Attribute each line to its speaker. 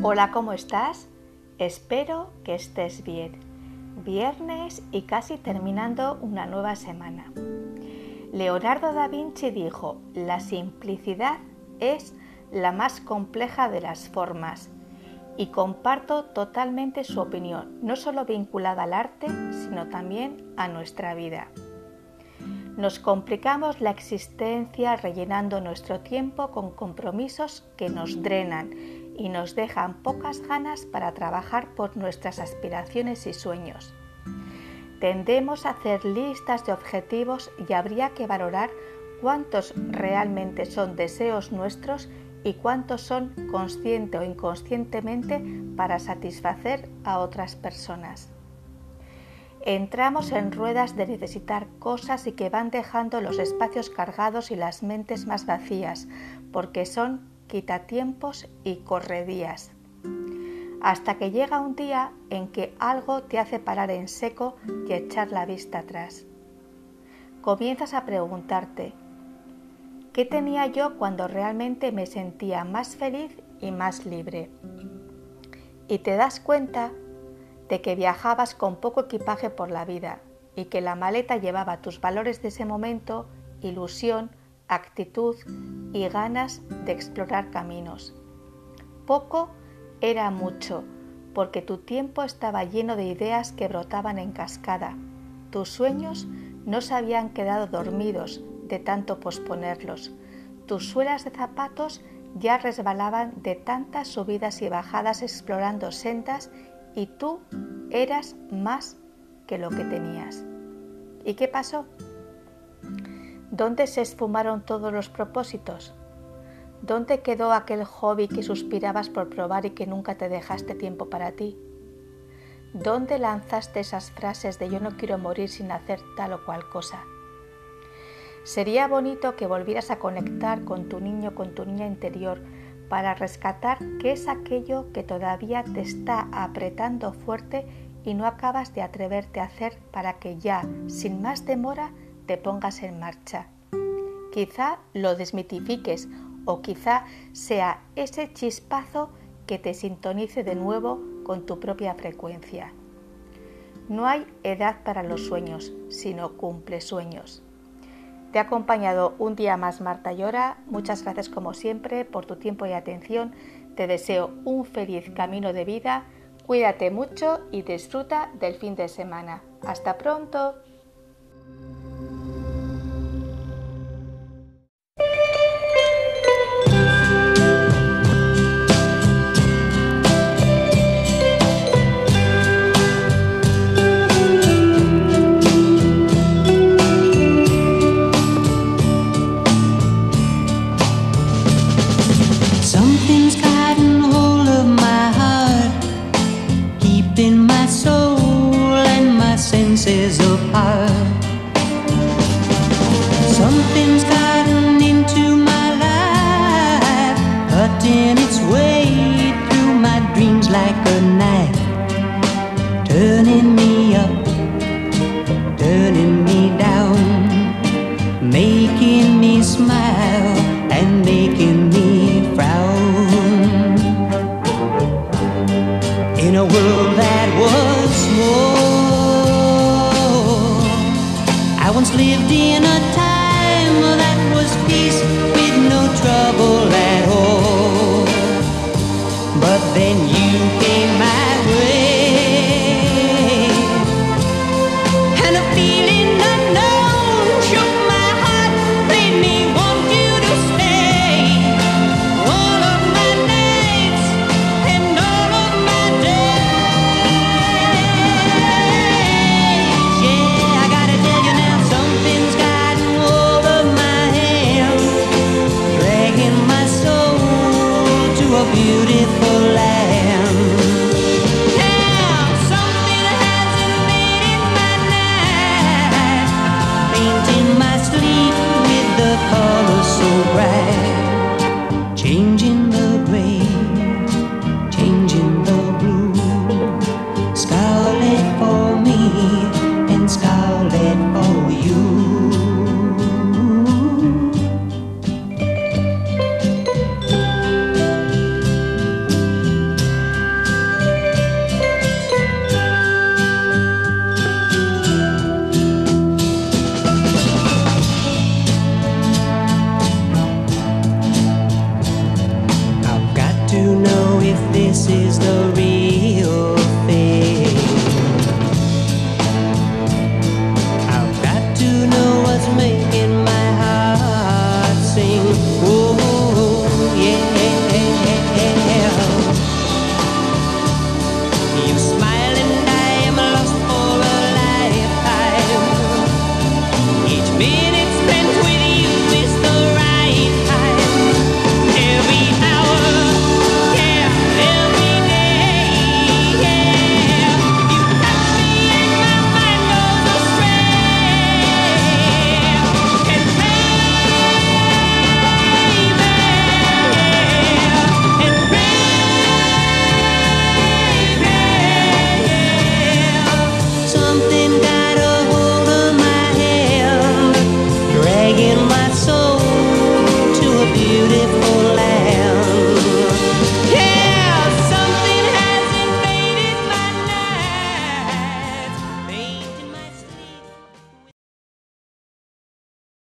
Speaker 1: Hola, ¿cómo estás? Espero que estés bien. Viernes y casi terminando una nueva semana. Leonardo da Vinci dijo, la simplicidad es la más compleja de las formas y comparto totalmente su opinión, no solo vinculada al arte, sino también a nuestra vida. Nos complicamos la existencia rellenando nuestro tiempo con compromisos que nos drenan y nos dejan pocas ganas para trabajar por nuestras aspiraciones y sueños. Tendemos a hacer listas de objetivos y habría que valorar cuántos realmente son deseos nuestros y cuántos son consciente o inconscientemente para satisfacer a otras personas. Entramos en ruedas de necesitar cosas y que van dejando los espacios cargados y las mentes más vacías, porque son quitatiempos y corredías. Hasta que llega un día en que algo te hace parar en seco y echar la vista atrás. Comienzas a preguntarte, ¿qué tenía yo cuando realmente me sentía más feliz y más libre? Y te das cuenta de que viajabas con poco equipaje por la vida y que la maleta llevaba tus valores de ese momento, ilusión, actitud y ganas de explorar caminos. Poco era mucho, porque tu tiempo estaba lleno de ideas que brotaban en cascada. Tus sueños no se habían quedado dormidos de tanto posponerlos. Tus suelas de zapatos ya resbalaban de tantas subidas y bajadas explorando sendas y tú eras más que lo que tenías. ¿Y qué pasó? ¿Dónde se esfumaron todos los propósitos? ¿Dónde quedó aquel hobby que suspirabas por probar y que nunca te dejaste tiempo para ti? ¿Dónde lanzaste esas frases de yo no quiero morir sin hacer tal o cual cosa? Sería bonito que volvieras a conectar con tu niño, con tu niña interior, para rescatar qué es aquello que todavía te está apretando fuerte y no acabas de atreverte a hacer para que ya, sin más demora, te pongas en marcha. Quizá lo desmitifiques o quizá sea ese chispazo que te sintonice de nuevo con tu propia frecuencia. No hay edad para los sueños, sino cumple sueños. Te ha acompañado un día más Marta Llora. Muchas gracias como siempre por tu tiempo y atención. Te deseo un feliz camino de vida. Cuídate mucho y disfruta del fin de semana. Hasta pronto.
Speaker 2: punching its way through my dreams like a knife, turning me up, turning me down, making me smile and making me frown. In a world that was more, I once lived in a time that was peace with no trouble. is the reason.